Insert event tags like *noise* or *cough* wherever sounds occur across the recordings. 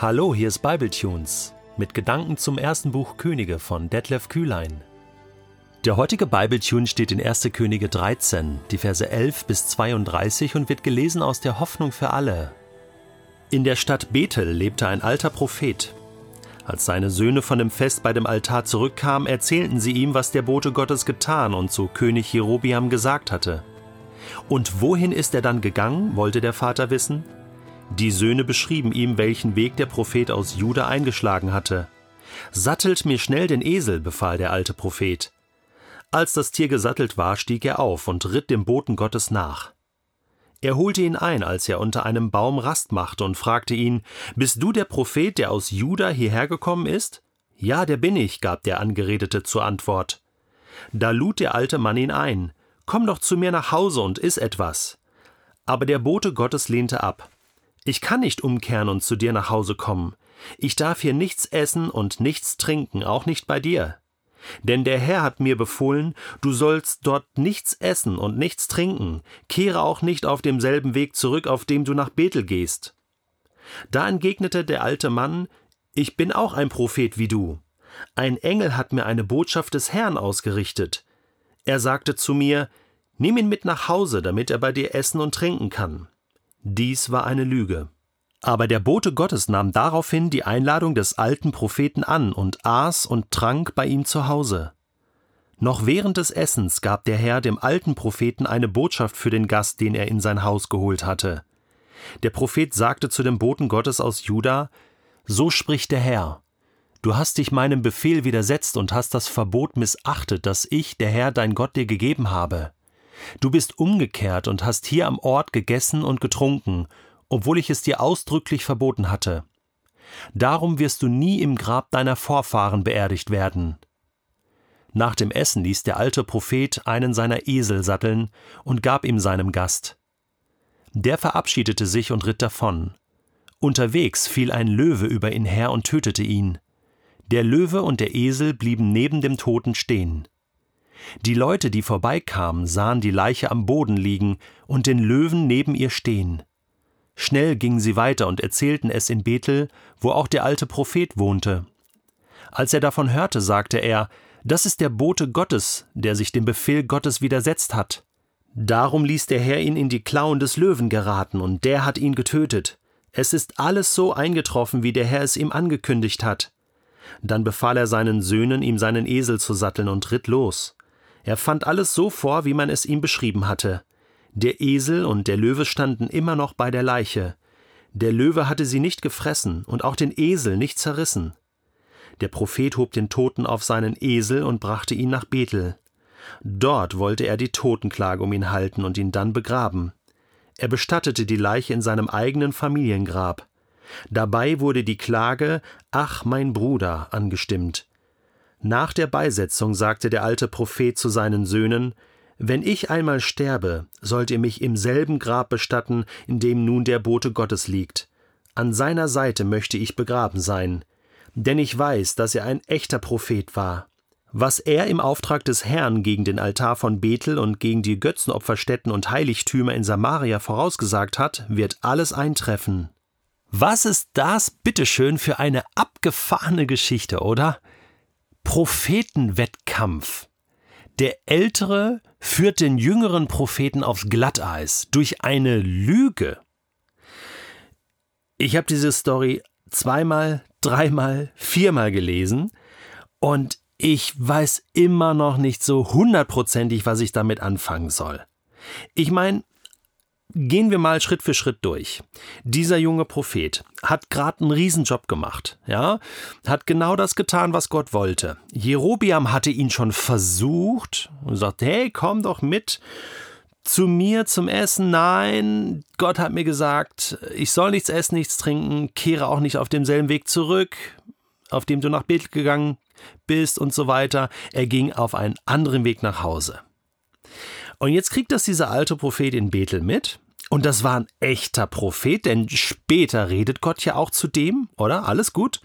Hallo, hier ist Bibletunes mit Gedanken zum ersten Buch Könige von Detlef Kühlein. Der heutige Bibletune steht in 1. Könige 13, die Verse 11 bis 32 und wird gelesen aus der Hoffnung für alle. In der Stadt Bethel lebte ein alter Prophet. Als seine Söhne von dem Fest bei dem Altar zurückkamen, erzählten sie ihm, was der Bote Gottes getan und zu König Jerobiam gesagt hatte. Und wohin ist er dann gegangen, wollte der Vater wissen. Die Söhne beschrieben ihm, welchen Weg der Prophet aus Juda eingeschlagen hatte. Sattelt mir schnell den Esel, befahl der alte Prophet. Als das Tier gesattelt war, stieg er auf und ritt dem Boten Gottes nach. Er holte ihn ein, als er unter einem Baum Rast machte und fragte ihn, Bist du der Prophet, der aus Juda hierher gekommen ist? Ja, der bin ich, gab der Angeredete zur Antwort. Da lud der alte Mann ihn ein, Komm doch zu mir nach Hause und iss etwas. Aber der Bote Gottes lehnte ab. Ich kann nicht umkehren und zu dir nach Hause kommen. Ich darf hier nichts essen und nichts trinken, auch nicht bei dir. Denn der Herr hat mir befohlen, du sollst dort nichts essen und nichts trinken, kehre auch nicht auf demselben Weg zurück, auf dem du nach Bethel gehst. Da entgegnete der alte Mann, ich bin auch ein Prophet wie du. Ein Engel hat mir eine Botschaft des Herrn ausgerichtet. Er sagte zu mir, Nimm ihn mit nach Hause, damit er bei dir essen und trinken kann. Dies war eine Lüge. Aber der Bote Gottes nahm daraufhin die Einladung des alten Propheten an und aß und trank bei ihm zu Hause. Noch während des Essens gab der Herr dem alten Propheten eine Botschaft für den Gast, den er in sein Haus geholt hatte. Der Prophet sagte zu dem Boten Gottes aus Juda: So spricht der Herr. Du hast dich meinem Befehl widersetzt und hast das Verbot missachtet, das ich, der Herr, dein Gott, dir gegeben habe. Du bist umgekehrt und hast hier am Ort gegessen und getrunken, obwohl ich es dir ausdrücklich verboten hatte. Darum wirst du nie im Grab deiner Vorfahren beerdigt werden. Nach dem Essen ließ der alte Prophet einen seiner Esel satteln und gab ihm seinem Gast. Der verabschiedete sich und ritt davon. Unterwegs fiel ein Löwe über ihn her und tötete ihn. Der Löwe und der Esel blieben neben dem Toten stehen. Die Leute, die vorbeikamen, sahen die Leiche am Boden liegen und den Löwen neben ihr stehen. Schnell gingen sie weiter und erzählten es in Bethel, wo auch der alte Prophet wohnte. Als er davon hörte, sagte er, das ist der Bote Gottes, der sich dem Befehl Gottes widersetzt hat. Darum ließ der Herr ihn in die Klauen des Löwen geraten, und der hat ihn getötet. Es ist alles so eingetroffen, wie der Herr es ihm angekündigt hat. Dann befahl er seinen Söhnen, ihm seinen Esel zu satteln und ritt los. Er fand alles so vor, wie man es ihm beschrieben hatte. Der Esel und der Löwe standen immer noch bei der Leiche. Der Löwe hatte sie nicht gefressen und auch den Esel nicht zerrissen. Der Prophet hob den Toten auf seinen Esel und brachte ihn nach Bethel. Dort wollte er die Totenklage um ihn halten und ihn dann begraben. Er bestattete die Leiche in seinem eigenen Familiengrab. Dabei wurde die Klage Ach mein Bruder angestimmt. Nach der Beisetzung sagte der alte Prophet zu seinen Söhnen Wenn ich einmal sterbe, sollt ihr mich im selben Grab bestatten, in dem nun der Bote Gottes liegt. An seiner Seite möchte ich begraben sein, denn ich weiß, dass er ein echter Prophet war. Was er im Auftrag des Herrn gegen den Altar von Bethel und gegen die Götzenopferstätten und Heiligtümer in Samaria vorausgesagt hat, wird alles eintreffen. Was ist das bitteschön für eine abgefahrene Geschichte, oder? Prophetenwettkampf. Der Ältere führt den jüngeren Propheten aufs Glatteis durch eine Lüge. Ich habe diese Story zweimal, dreimal, viermal gelesen und ich weiß immer noch nicht so hundertprozentig, was ich damit anfangen soll. Ich meine, Gehen wir mal Schritt für Schritt durch. Dieser junge Prophet hat gerade einen Riesenjob gemacht, ja, hat genau das getan, was Gott wollte. Jerobiam hatte ihn schon versucht und sagt, hey, komm doch mit zu mir zum Essen. Nein, Gott hat mir gesagt, ich soll nichts essen, nichts trinken, kehre auch nicht auf demselben Weg zurück, auf dem du nach Bethel gegangen bist und so weiter. Er ging auf einen anderen Weg nach Hause. Und jetzt kriegt das dieser alte Prophet in Bethel mit. Und das war ein echter Prophet, denn später redet Gott ja auch zu dem, oder? Alles gut.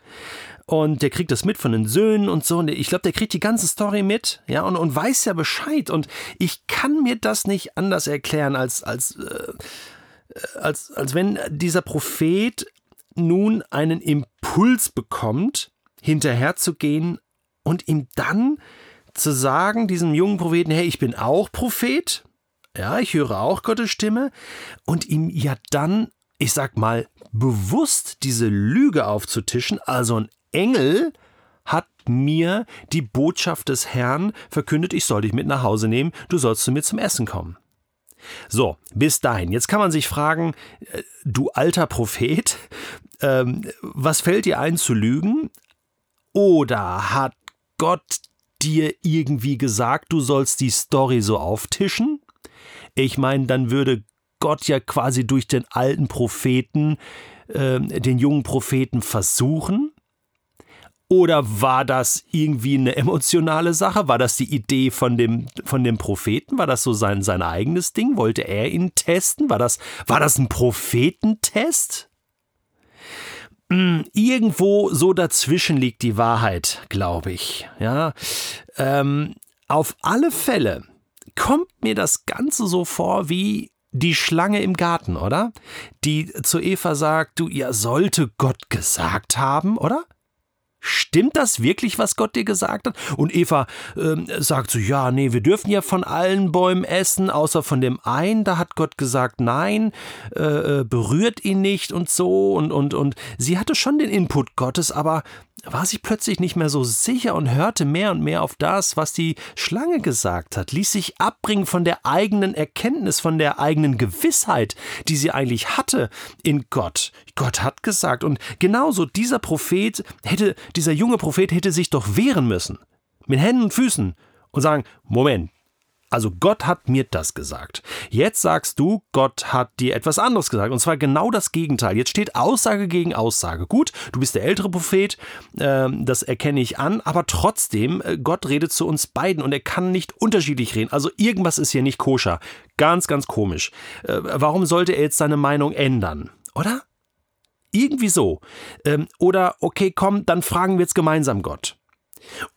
Und der kriegt das mit von den Söhnen und so. Und ich glaube, der kriegt die ganze Story mit, ja, und, und weiß ja Bescheid. Und ich kann mir das nicht anders erklären, als, als, äh, als, als wenn dieser Prophet nun einen Impuls bekommt, hinterherzugehen und ihm dann zu sagen, diesem jungen Propheten, hey, ich bin auch Prophet, ja, ich höre auch Gottes Stimme, und ihm ja dann, ich sag mal, bewusst diese Lüge aufzutischen, also ein Engel hat mir die Botschaft des Herrn verkündet, ich soll dich mit nach Hause nehmen, du sollst zu mir zum Essen kommen. So, bis dahin. Jetzt kann man sich fragen, äh, du alter Prophet, ähm, was fällt dir ein zu lügen? Oder hat Gott dir irgendwie gesagt, du sollst die Story so auftischen? Ich meine, dann würde Gott ja quasi durch den alten Propheten, äh, den jungen Propheten versuchen. Oder war das irgendwie eine emotionale Sache? War das die Idee von dem, von dem Propheten? War das so sein, sein eigenes Ding? Wollte er ihn testen? War das, war das ein Prophetentest? Hm, irgendwo so dazwischen liegt die Wahrheit, glaube ich. Ja, ähm, auf alle Fälle kommt mir das Ganze so vor wie die Schlange im Garten, oder? Die zu Eva sagt, du, ihr sollte Gott gesagt haben, oder? Stimmt das wirklich, was Gott dir gesagt hat? Und Eva ähm, sagt so, ja, nee, wir dürfen ja von allen Bäumen essen, außer von dem einen. Da hat Gott gesagt, nein, äh, äh berührt ihn nicht und so. Und, und, und sie hatte schon den Input Gottes, aber war sich plötzlich nicht mehr so sicher und hörte mehr und mehr auf das, was die Schlange gesagt hat, ließ sich abbringen von der eigenen Erkenntnis, von der eigenen Gewissheit, die sie eigentlich hatte in Gott. Gott hat gesagt und genauso dieser Prophet hätte, dieser junge Prophet hätte sich doch wehren müssen. Mit Händen und Füßen und sagen, Moment, also Gott hat mir das gesagt. Jetzt sagst du, Gott hat dir etwas anderes gesagt. Und zwar genau das Gegenteil. Jetzt steht Aussage gegen Aussage. Gut, du bist der ältere Prophet, äh, das erkenne ich an, aber trotzdem, äh, Gott redet zu uns beiden und er kann nicht unterschiedlich reden. Also irgendwas ist hier nicht koscher. Ganz, ganz komisch. Äh, warum sollte er jetzt seine Meinung ändern? Oder? Irgendwie so. Ähm, oder, okay, komm, dann fragen wir jetzt gemeinsam Gott.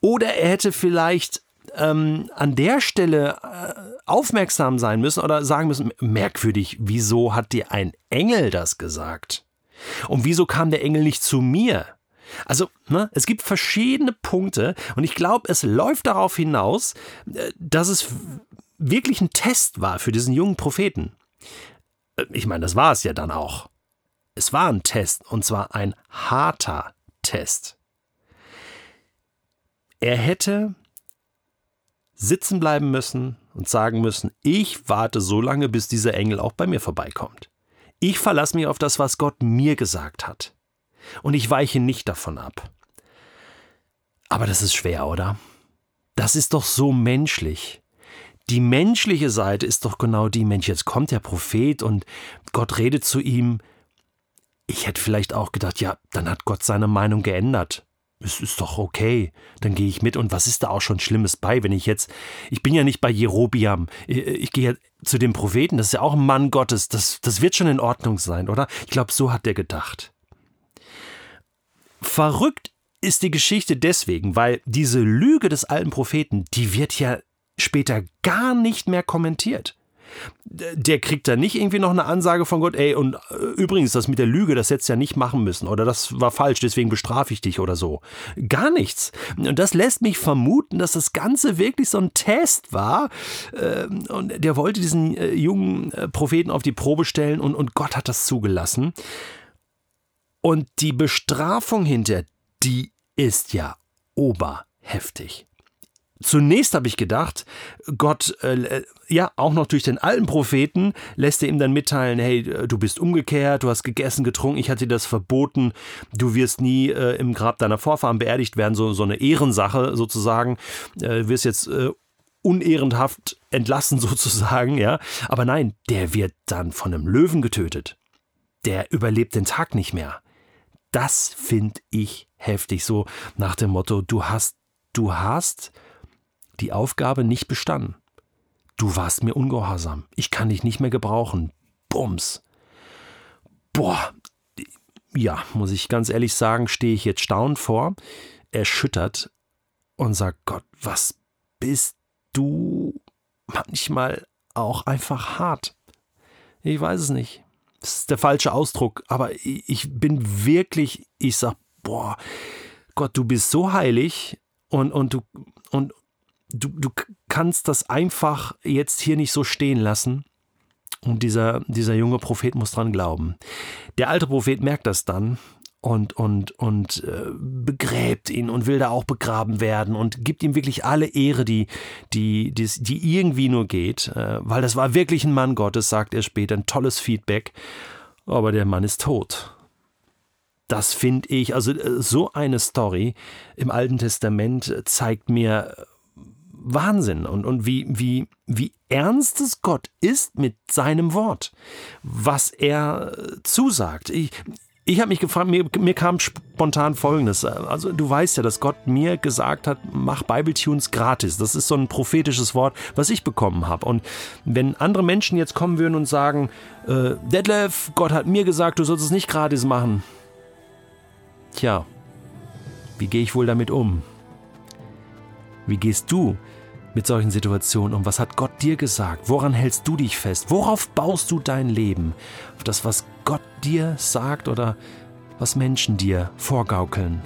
Oder er hätte vielleicht ähm, an der Stelle äh, aufmerksam sein müssen oder sagen müssen, merkwürdig, wieso hat dir ein Engel das gesagt? Und wieso kam der Engel nicht zu mir? Also, ne, es gibt verschiedene Punkte und ich glaube, es läuft darauf hinaus, äh, dass es wirklich ein Test war für diesen jungen Propheten. Äh, ich meine, das war es ja dann auch. Es war ein Test und zwar ein harter Test. Er hätte sitzen bleiben müssen und sagen müssen, ich warte so lange, bis dieser Engel auch bei mir vorbeikommt. Ich verlasse mich auf das, was Gott mir gesagt hat. Und ich weiche nicht davon ab. Aber das ist schwer, oder? Das ist doch so menschlich. Die menschliche Seite ist doch genau die, Mensch, jetzt kommt der Prophet und Gott redet zu ihm. Ich hätte vielleicht auch gedacht, ja, dann hat Gott seine Meinung geändert es ist doch okay, dann gehe ich mit. Und was ist da auch schon Schlimmes bei, wenn ich jetzt, ich bin ja nicht bei Jerobiam, ich gehe ja zu dem Propheten, das ist ja auch ein Mann Gottes, das, das wird schon in Ordnung sein, oder? Ich glaube, so hat der gedacht. Verrückt ist die Geschichte deswegen, weil diese Lüge des alten Propheten, die wird ja später gar nicht mehr kommentiert der kriegt da nicht irgendwie noch eine Ansage von Gott, ey, und äh, übrigens, das mit der Lüge, das hättest du ja nicht machen müssen oder das war falsch, deswegen bestrafe ich dich oder so. Gar nichts. Und das lässt mich vermuten, dass das Ganze wirklich so ein Test war ähm, und der wollte diesen äh, jungen äh, Propheten auf die Probe stellen und, und Gott hat das zugelassen. Und die Bestrafung hinter, die ist ja oberheftig. Zunächst habe ich gedacht, Gott, äh, ja, auch noch durch den alten Propheten lässt er ihm dann mitteilen, hey, du bist umgekehrt, du hast gegessen, getrunken, ich hatte dir das verboten, du wirst nie äh, im Grab deiner Vorfahren beerdigt werden, so, so eine Ehrensache sozusagen, äh, wirst jetzt äh, unehrenhaft entlassen *laughs* sozusagen, ja. Aber nein, der wird dann von einem Löwen getötet. Der überlebt den Tag nicht mehr. Das finde ich heftig, so nach dem Motto, du hast, du hast die Aufgabe nicht bestanden. Du warst mir ungehorsam. Ich kann dich nicht mehr gebrauchen. Bums. Boah. Ja, muss ich ganz ehrlich sagen, stehe ich jetzt staunend vor, erschüttert und sag Gott, was bist du manchmal auch einfach hart? Ich weiß es nicht. das ist der falsche Ausdruck, aber ich bin wirklich, ich sag, boah, Gott, du bist so heilig und, und du, und du, du kannst das einfach jetzt hier nicht so stehen lassen. Und dieser, dieser junge Prophet muss dran glauben. Der alte Prophet merkt das dann und, und, und äh, begräbt ihn und will da auch begraben werden und gibt ihm wirklich alle Ehre, die, die, die, die irgendwie nur geht, äh, weil das war wirklich ein Mann Gottes, sagt er später, ein tolles Feedback. Aber der Mann ist tot. Das finde ich, also äh, so eine Story im Alten Testament zeigt mir Wahnsinn und, und wie, wie, wie ernst es Gott ist mit seinem Wort, was er zusagt. Ich, ich habe mich gefragt, mir, mir kam spontan Folgendes. Also du weißt ja, dass Gott mir gesagt hat, mach Bibletunes gratis. Das ist so ein prophetisches Wort, was ich bekommen habe. Und wenn andere Menschen jetzt kommen würden und sagen, äh, Detlef, Gott hat mir gesagt, du sollst es nicht gratis machen. Tja, wie gehe ich wohl damit um? Wie gehst du mit solchen Situationen um? Was hat Gott dir gesagt? Woran hältst du dich fest? Worauf baust du dein Leben? Auf das, was Gott dir sagt oder was Menschen dir vorgaukeln?